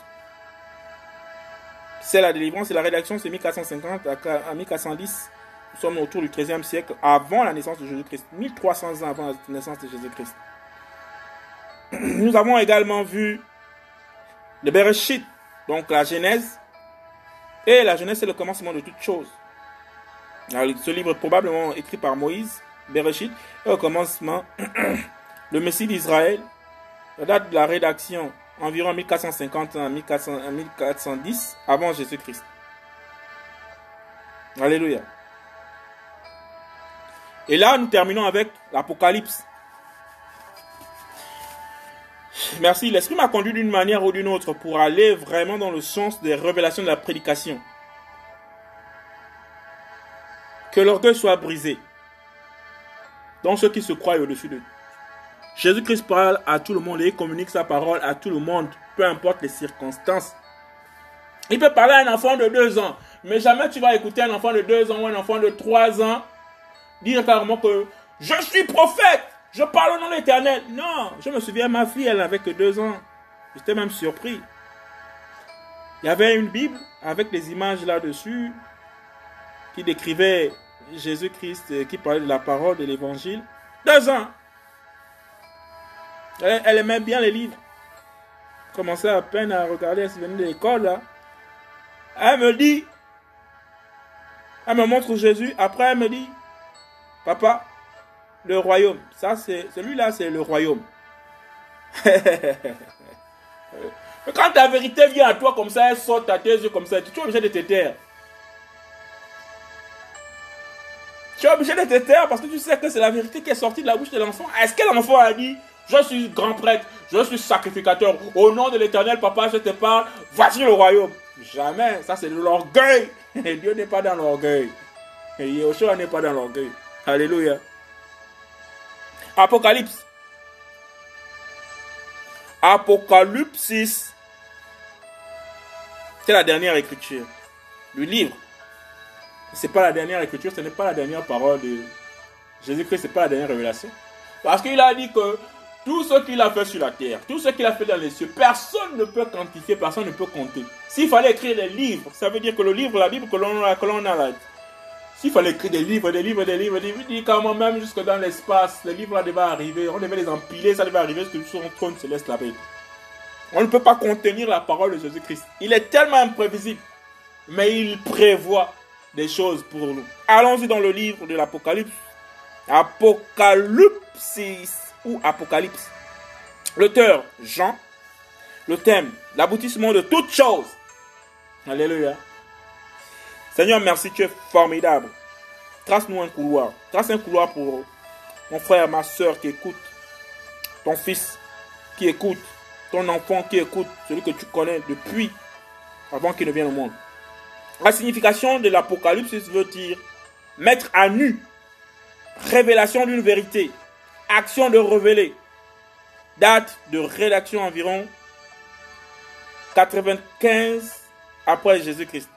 Speaker 1: C'est la délivrance et la rédaction, c'est 1450 à 1410. Nous sommes autour du 13e siècle, avant la naissance de Jésus-Christ. 1300 ans avant la naissance de Jésus-Christ. Nous avons également vu le Bereshit, donc la Genèse. Et la Genèse, c'est le commencement de toutes choses. Ce livre est probablement écrit par Moïse, Bereshit, et au commencement, le Messie d'Israël. La date de la rédaction, environ 1450 à 1410 avant Jésus-Christ. Alléluia. Et là, nous terminons avec l'Apocalypse. Merci. L'Esprit m'a conduit d'une manière ou d'une autre pour aller vraiment dans le sens des révélations de la prédication. Que l'orgueil soit brisé dans ceux qui se croient au-dessus de Jésus-Christ parle à tout le monde et communique sa parole à tout le monde, peu importe les circonstances. Il peut parler à un enfant de deux ans, mais jamais tu vas écouter un enfant de deux ans ou un enfant de trois ans dire carrément que je suis prophète, je parle au nom de l'éternel. Non, je me souviens, ma fille, elle n'avait que deux ans. J'étais même surpris. Il y avait une Bible avec des images là-dessus qui décrivait Jésus-Christ, qui parlait de la parole de l'évangile. Deux ans. Elle, aimait bien les livres. Commençait à peine à regarder, elle venait de l'école. Elle me dit, elle me montre Jésus. Après, elle me dit, papa, le royaume. Ça, c'est celui-là, c'est le royaume. Quand ta vérité vient à toi comme ça, elle saute à tes yeux comme ça, tu es obligé de te taire. Tu es obligé de te taire parce que tu sais que c'est la vérité qui est sortie de la bouche de l'enfant. Est-ce que l'enfant a dit je suis grand prêtre, je suis sacrificateur. Au nom de l'éternel, papa, je te parle. Voici le royaume. Jamais. Ça, c'est l'orgueil. Et Dieu n'est pas dans l'orgueil. Et Yeshua n'est pas dans l'orgueil. Alléluia. Apocalypse. Apocalypse 6. C'est la dernière écriture. Le livre. Ce n'est pas la dernière écriture, ce n'est pas la dernière parole de Jésus-Christ, ce n'est pas la dernière révélation. Parce qu'il a dit que tout ce qu'il a fait sur la terre, tout ce qu'il a fait dans les cieux, personne ne peut quantifier, personne ne peut compter. S'il fallait écrire des livres, ça veut dire que le livre, la Bible que l'on a, a là, s'il fallait écrire des livres, des livres, des livres, des livres, dit quand même jusque dans l'espace, les livres là devaient arriver, on devait les empiler, ça devait arriver jusque sur un trône céleste là-bas. On ne peut pas contenir la parole de Jésus-Christ. Il est tellement imprévisible, mais il prévoit choses pour nous. Allons-y dans le livre de l'Apocalypse. Apocalypse ou Apocalypse. L'auteur, Jean. Le thème, l'aboutissement de toutes choses. Alléluia. Seigneur, merci, tu es formidable. Trace-nous un couloir. Trace un couloir pour mon frère, ma soeur qui écoute. Ton fils qui écoute. Ton enfant qui écoute. Celui que tu connais depuis avant qu'il ne vienne au monde. La signification de l'Apocalypse veut dire mettre à nu. Révélation d'une vérité. Action de révéler. Date de rédaction environ 95 après Jésus-Christ.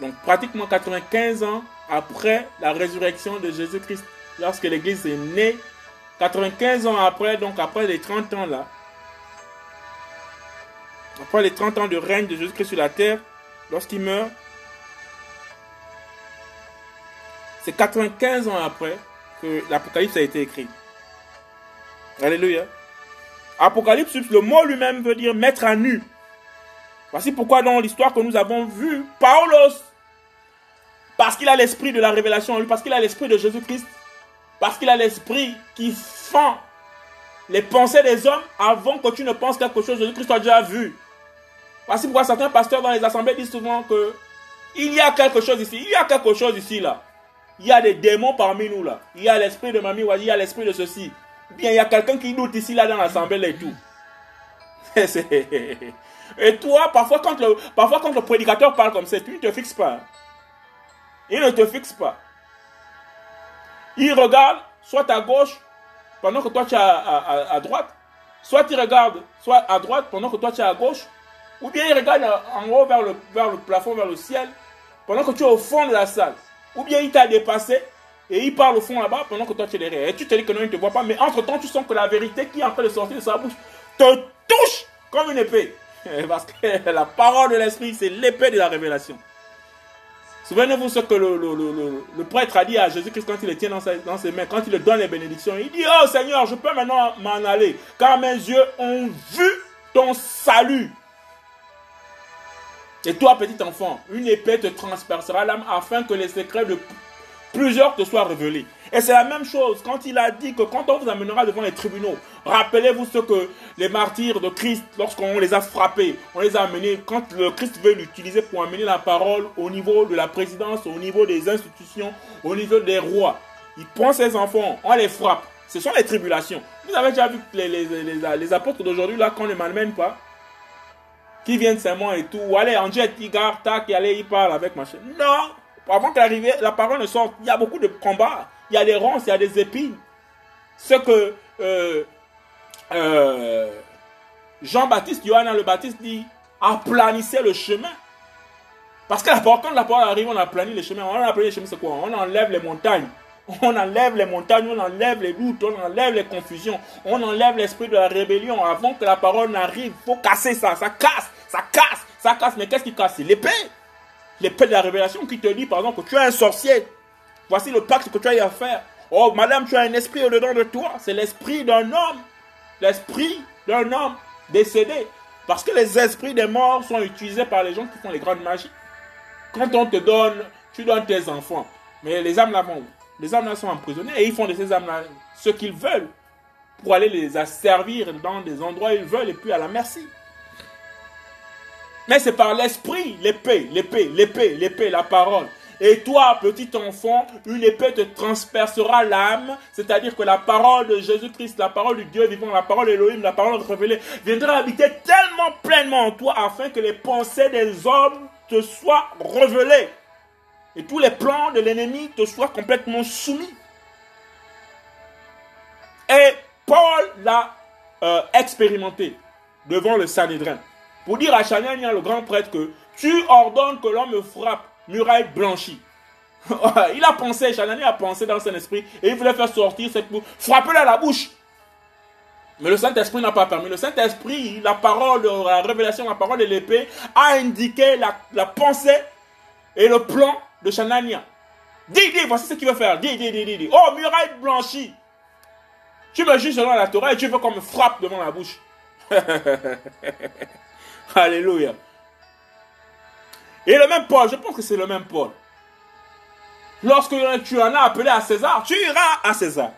Speaker 1: Donc pratiquement 95 ans après la résurrection de Jésus-Christ. Lorsque l'Église est née, 95 ans après, donc après les 30 ans là, après les 30 ans de règne de Jésus-Christ sur la terre, lorsqu'il meurt, c'est 95 ans après que l'Apocalypse a été écrit. Alléluia. Apocalypse, le mot lui-même veut dire mettre à nu. Voici pourquoi dans l'histoire que nous avons vue, Paulos, parce qu'il a l'esprit de la révélation en lui, parce qu'il a l'esprit de Jésus-Christ, parce qu'il a l'esprit qui fend les pensées des hommes avant que tu ne penses quelque chose, Jésus-Christ a déjà vu. Voici pourquoi certains pasteurs dans les assemblées disent souvent que il y a quelque chose ici, il y a quelque chose ici là. Il y a des démons parmi nous là. Il y a l'esprit de Mamie il y a l'esprit de ceci. Bien, il y a quelqu'un qui doute ici là dans l'assemblée et tout. et toi, parfois quand, le, parfois quand le prédicateur parle comme ça, tu ne te fixes pas. Il ne te fixe pas. Il regarde soit à gauche pendant que toi tu es à, à droite, soit il regarde soit à droite pendant que toi tu es à gauche, ou bien il regarde en haut vers le, vers le plafond, vers le ciel, pendant que tu es au fond de la salle. Ou bien il t'a dépassé et il parle au fond là-bas pendant que toi tu es derrière. Et tu te dis que non, il ne te voit pas. Mais entre-temps, tu sens que la vérité qui est en train de sortir de sa bouche te touche comme une épée. Parce que la parole de l'esprit, c'est l'épée de la révélation. Souvenez-vous ce que le, le, le, prêtre a dit à Jésus-Christ quand il le tient dans, dans, ses mains, quand il lui donne les bénédictions. Il dit, oh Seigneur, je peux maintenant m'en aller, car mes yeux ont vu ton salut et toi, petit enfant, une épée te transpercera l'âme afin que les secrets de plusieurs te soient révélés. Et c'est la même chose quand il a dit que quand on vous amènera devant les tribunaux, rappelez-vous ce que les martyrs de Christ, lorsqu'on les a frappés, on les a amenés, quand le Christ veut l'utiliser pour amener la parole au niveau de la présidence, au niveau des institutions, au niveau des rois, il prend ses enfants, on les frappe. Ce sont les tribulations. Vous avez déjà vu les, les, apôtres d'aujourd'hui, là, quand on ne les malmène pas, qui viennent seulement et tout. Ou allez, il garde, tac, et allez, il parle avec machin. Non! Avant qu'arrive, la parole ne sorte, il y a beaucoup de combats. Il y a des ronces, il y a des épines. Ce que euh, euh, Jean-Baptiste, Johanna le Baptiste dit, aplanissez le chemin. Parce que la parole, quand la parole arrive, on aplanit le chemin. On aplanit le chemin, c'est quoi? On enlève les montagnes. On enlève les montagnes, on enlève les doutes, on enlève les confusions, on enlève l'esprit de la rébellion. Avant que la parole n'arrive, faut casser ça. Ça casse, ça casse, ça casse. Mais qu'est-ce qui casse? C'est l'épée. L'épée de la révélation qui te dit, par exemple, que tu es un sorcier. Voici le pacte que tu as à faire. Oh, madame, tu as un esprit au-dedans de toi. C'est l'esprit d'un homme. L'esprit d'un homme décédé. Parce que les esprits des morts sont utilisés par les gens qui font les grandes magies. Quand on te donne, tu donnes tes enfants. Mais les âmes là les âmes-là sont emprisonnées et ils font de ces âmes-là ce qu'ils veulent pour aller les asservir dans des endroits où ils veulent et puis à la merci. Mais c'est par l'esprit, l'épée, l'épée, l'épée, l'épée, la parole. Et toi, petit enfant, une épée te transpercera l'âme, c'est-à-dire que la parole de Jésus-Christ, la parole du Dieu vivant, la parole d'Élohim, la parole révélée, viendra habiter tellement pleinement en toi afin que les pensées des hommes te soient révélées et tous les plans de l'ennemi te soient complètement soumis. Et Paul l'a euh, expérimenté devant le Sanhédrin pour dire à Chanania, le grand prêtre, que tu ordonnes que l'homme frappe, muraille blanchie. il a pensé, Chanania a pensé dans son esprit et il voulait faire sortir cette bouche, frapper à la bouche. Mais le Saint-Esprit n'a pas permis. Le Saint-Esprit, la parole la révélation, la parole de l'épée, a indiqué la, la pensée et le plan de Chanania. Dis, voici ce qu'il veut faire. Dis, dis. Oh, muraille blanchie. Tu me juges selon la Torah et tu veux qu'on me frappe devant la bouche. Alléluia. Et le même Paul, je pense que c'est le même Paul. Lorsque tu en as appelé à César, tu iras à César.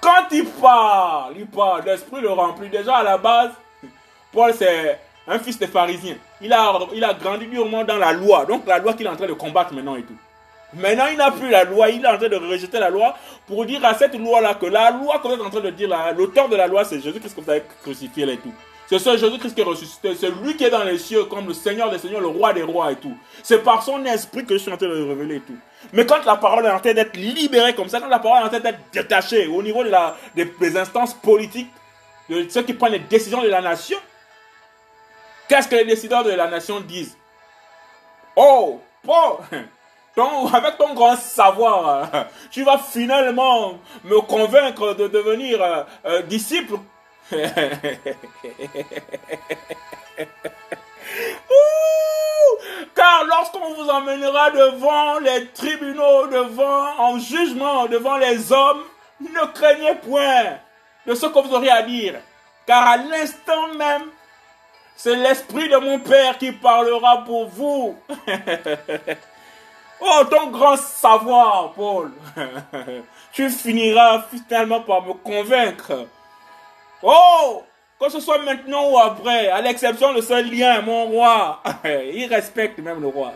Speaker 1: Quand il parle, il parle, l'esprit le remplit. Déjà à la base, Paul c'est un fils de pharisien. Il a, il a grandi durement dans la loi. Donc la loi qu'il est en train de combattre maintenant et tout. Maintenant, il n'a plus la loi, il est en train de rejeter la loi pour dire à cette loi-là que la loi que vous êtes en train de dire, l'auteur de la loi, c'est Jésus-Christ que vous avez crucifié et tout. C'est ce Jésus-Christ qui est ressuscité, c'est lui qui est dans les cieux comme le Seigneur des Seigneurs, le roi des rois et tout. C'est par son esprit que je suis en train de révéler et tout. Mais quand la parole est en train d'être libérée comme ça, quand la parole est en train d'être détachée au niveau de la, des instances politiques, de ceux qui prennent les décisions de la nation, Qu'est-ce que les décideurs de la nation disent? Oh, Paul, avec ton grand savoir, tu vas finalement me convaincre de devenir euh, euh, disciple. car lorsqu'on vous emmènera devant les tribunaux, devant en jugement, devant les hommes, ne craignez point. de ce que vous auriez à dire. Car à l'instant même, c'est l'Esprit de mon Père qui parlera pour vous. oh, ton grand savoir, Paul. tu finiras finalement par me convaincre. Oh, que ce soit maintenant ou après, à l'exception de ce lien, mon roi, il respecte même le roi.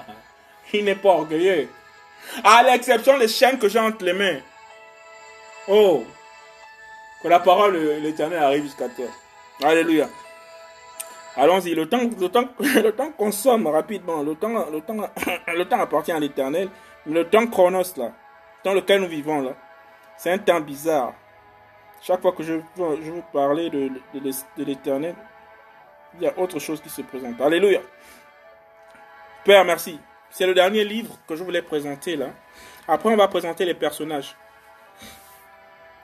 Speaker 1: Il n'est pas orgueilleux. À l'exception des chaînes que j'ai entre les mains. Oh, que la parole de l'éternel arrive jusqu'à toi. Alléluia. Allons-y, le temps, le temps, le temps consomme rapidement. Le temps, le temps, le temps appartient à l'éternel. Le temps chronos, là, dans lequel nous vivons, là, c'est un temps bizarre. Chaque fois que je, je veux parler de, l'éternel, il y a autre chose qui se présente. Alléluia. Père, merci. C'est le dernier livre que je voulais présenter là. Après, on va présenter les personnages.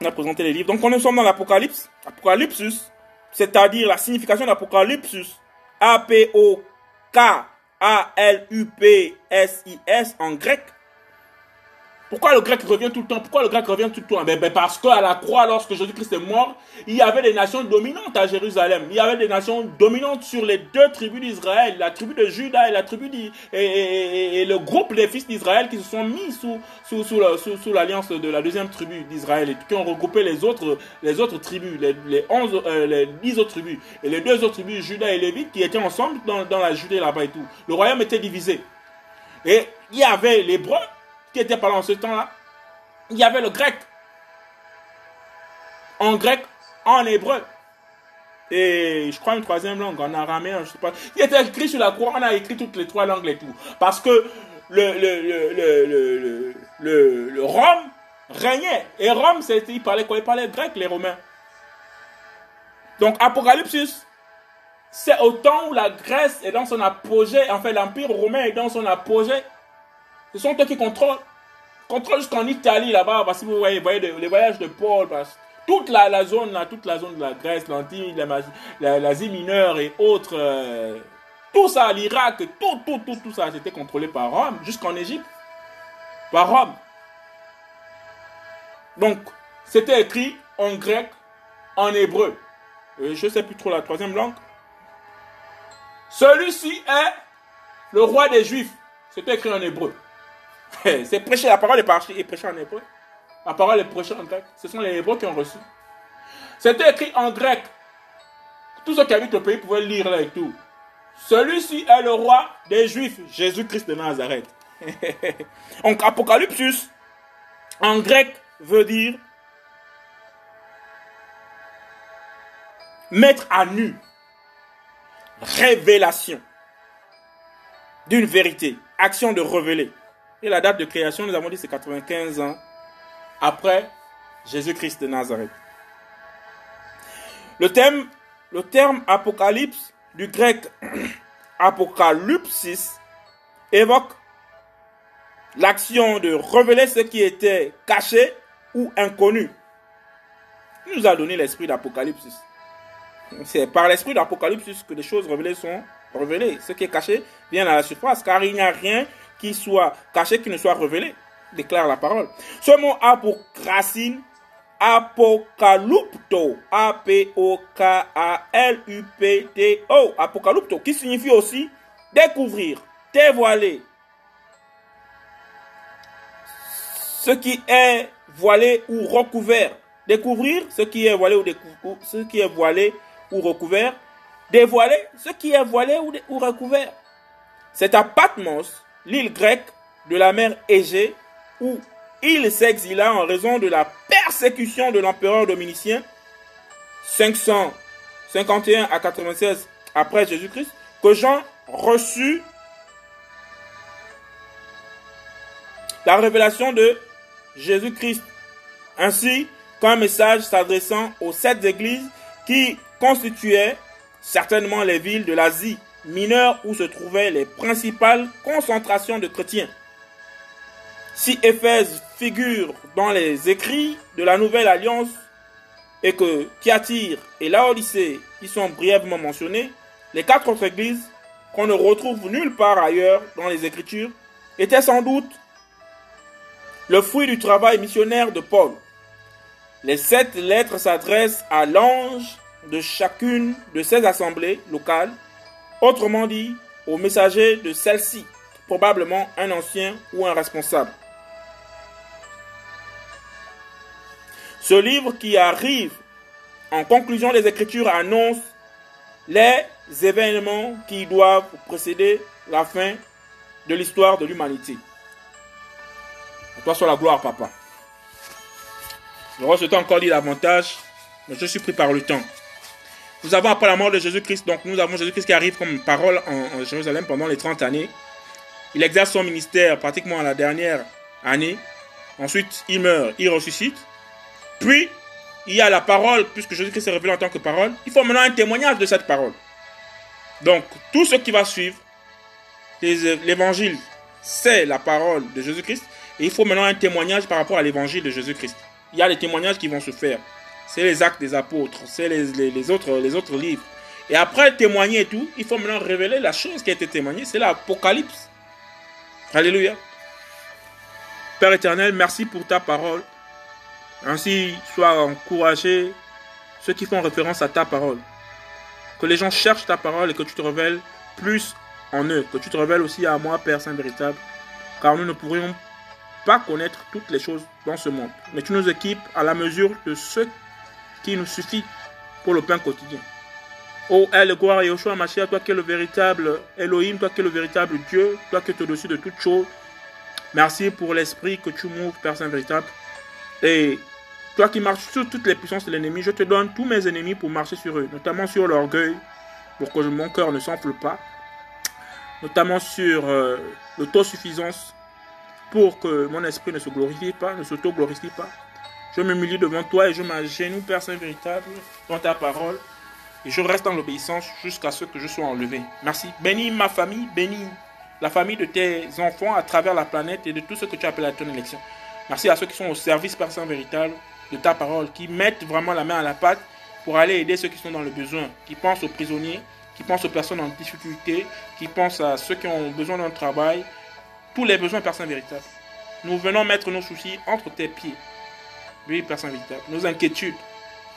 Speaker 1: On va présenter les livres. Donc, on est sommes dans l'Apocalypse. Apocalypsus, c'est-à-dire la signification d'Apocalypsus. A-P-O-K-A-L-U-P-S-I-S en grec. Pourquoi le grec revient tout le temps? Pourquoi le grec revient tout le temps? Ben, ben Parce qu'à la croix, lorsque Jésus-Christ est mort, il y avait des nations dominantes à Jérusalem. Il y avait des nations dominantes sur les deux tribus d'Israël, la tribu de Juda et la tribu et, le groupe des fils d'Israël qui se sont mis sous, sous, sous, l'alliance de la deuxième tribu d'Israël et qui ont regroupé les autres, les autres tribus, les, les, 11, euh, les 10 autres tribus et les deux autres tribus, Juda et Lévite, qui étaient ensemble dans, dans la Judée là-bas et tout. Le royaume était divisé. Et il y avait l'hébreu qui était parlé en ce temps-là, il y avait le grec. En grec, en hébreu. Et je crois une troisième langue, en araméen, je sais pas. Il était écrit sur la croix, on a écrit toutes les trois langues et tout. Parce que le, le, le, le, Rome régnait. Et Rome, c'était, il parlait quoi? Il parlait grec, les Romains. Donc Apocalypse, c'est au temps où la Grèce est dans son apogée, en fait l'Empire romain est dans son apogée. Ce sont eux qui contrôlent. Contrôlent jusqu'en Italie là-bas, parce que vous voyez, les voyages de Paul, parce toute la, zone là, toute la zone de la Grèce, l'Antique, l'Asie mineure et autres, euh, tout ça, l'Irak, tout, tout, tout, tout ça, c'était contrôlé par Rome, jusqu'en Égypte, par Rome. Donc, c'était écrit en grec, en hébreu. je ne sais plus trop la troisième langue. Celui-ci est le roi des Juifs. C'était écrit en hébreu. C'est prêcher, la parole est prêchée en hébreu. La parole est prêchée en grec. Ce sont les hébreux qui ont reçu. C'était écrit en grec. Tous ceux qui habitent le pays pouvaient lire là et tout. Celui-ci est le roi des Juifs, Jésus-Christ de Nazareth. Donc Apocalypse, en grec, veut dire mettre à nu, révélation d'une vérité, action de révéler. La date de création, nous avons dit, c'est 95 ans après Jésus-Christ de Nazareth. Le le terme apocalypse du grec apocalypsis évoque l'action de révéler ce qui était caché ou inconnu. Il nous a donné l'esprit d'apocalypse. C'est par l'esprit d'apocalypse que les choses révélées sont révélées. Ce qui est caché vient à la surface, car il n'y a rien qui soit caché, qui ne soit révélé, déclare la parole. Ce mot a pour racine apocalypto, A-P-O-K-A-L-U-P-T-O, apocalypto, qui signifie aussi découvrir, dévoiler. Ce qui est voilé ou recouvert. Découvrir ce qui est voilé ou, ce qui est voilé ou recouvert. Dévoiler ce qui est voilé ou, ou recouvert. C'est à Patmos l'île grecque de la mer Égée, où il s'exila en raison de la persécution de l'empereur dominicien 551 à 96 après Jésus-Christ, que Jean reçut la révélation de Jésus-Christ, ainsi qu'un message s'adressant aux sept églises qui constituaient certainement les villes de l'Asie mineur où se trouvaient les principales concentrations de chrétiens. Si Éphèse figure dans les écrits de la Nouvelle Alliance et que Thyatire et Laodicée y sont brièvement mentionnés, les quatre autres églises qu'on ne retrouve nulle part ailleurs dans les Écritures étaient sans doute le fruit du travail missionnaire de Paul. Les sept lettres s'adressent à l'ange de chacune de ces assemblées locales, autrement dit, au messager de celle-ci, probablement un ancien ou un responsable. Ce livre qui arrive en conclusion des Écritures annonce les événements qui doivent précéder la fin de l'histoire de l'humanité. Toi soit la gloire, papa. Je temps encore dit davantage, mais je suis pris par le temps. Nous avons après la mort de Jésus-Christ, donc nous avons Jésus-Christ qui arrive comme parole en, Jérusalem pendant les 30 années. Il exerce son ministère pratiquement à la dernière année. Ensuite, il meurt, il ressuscite. Puis, il y a la parole, puisque Jésus-Christ s'est révélé en tant que parole. Il faut maintenant un témoignage de cette parole. Donc, tout ce qui va suivre, l'évangile, c'est la parole de Jésus-Christ. Et il faut maintenant un témoignage par rapport à l'évangile de Jésus-Christ. Il y a des témoignages qui vont se faire. C'est les actes des apôtres, c'est les, autres, les autres livres. Et après témoigner et tout, il faut maintenant révéler la chose qui a été témoignée. C'est l'Apocalypse. Alléluia. Père éternel, merci pour ta parole. Ainsi, sois encouragé ceux qui font référence à ta parole. Que les gens cherchent ta parole et que tu te révèles plus en eux. Que tu te révèles aussi à moi, Père Saint véritable. Car nous ne pourrions pas connaître toutes les choses dans ce monde. Mais tu nous équipes à la mesure de ce qui nous suffit pour le pain quotidien. Oh, elle, gloire Yoshua Mashiach, toi qui es le véritable Elohim, toi qui es le véritable Dieu, toi qui es au-dessus de toutes choses. Merci pour l'esprit que tu m'ouvres, Père Saint véritable. Et toi qui marches sur toutes les puissances de l'ennemi, je te donne tous mes ennemis pour marcher sur eux, notamment sur l'orgueil, pour que mon cœur ne s'enfle pas, notamment sur euh, l'autosuffisance, pour que mon esprit ne se glorifie pas, ne s'auto-glorifie pas. Je m'humilie devant toi et je m'agenouille, Père Saint véritable, dans ta parole. Et je reste dans l'obéissance jusqu'à ce que je sois enlevé. Merci. Bénis ma famille, bénis la famille de tes enfants à travers la planète et de tout ce que tu appelles à ton élection. Merci à ceux qui sont au service, Père Saint véritable, de ta parole, qui mettent vraiment la main à la pâte pour aller aider ceux qui sont dans le besoin, qui pensent aux prisonniers, qui pensent aux personnes en difficulté, qui pensent à ceux qui ont besoin d'un travail, tous les besoins, Père Saint véritable. Nous venons mettre nos soucis entre tes pieds. Oui, Père Saint véritable. Nos inquiétudes.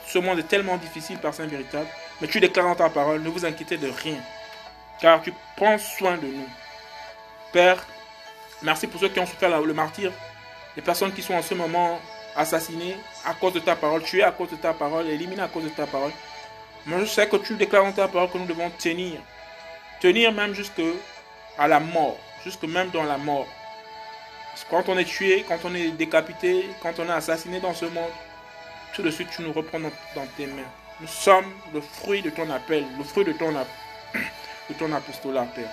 Speaker 1: Ce monde est tellement difficile, Père Saint véritable. Mais tu déclares dans ta parole, ne vous inquiétez de rien. Car tu prends soin de nous. Père, merci pour ceux qui ont souffert le martyr les personnes qui sont en ce moment assassinées à cause de ta parole, tuées à cause de ta parole, éliminées à cause de ta parole. Moi, je sais que tu déclares dans ta parole que nous devons tenir. Tenir même jusque à la mort, jusque même dans la mort. Quand on est tué, quand on est décapité, quand on est assassiné dans ce monde, tout de suite tu nous reprends dans, tes mains. Nous sommes le fruit de ton appel, le fruit de ton, de ton apostolat, Père.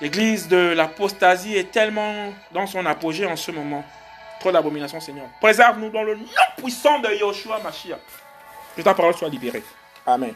Speaker 1: L'église de l'apostasie est tellement dans son apogée en ce moment. Trop d'abomination, Seigneur. Préserve-nous dans le nom puissant de Yoshua Mashiach. Que ta parole soit libérée. Amen.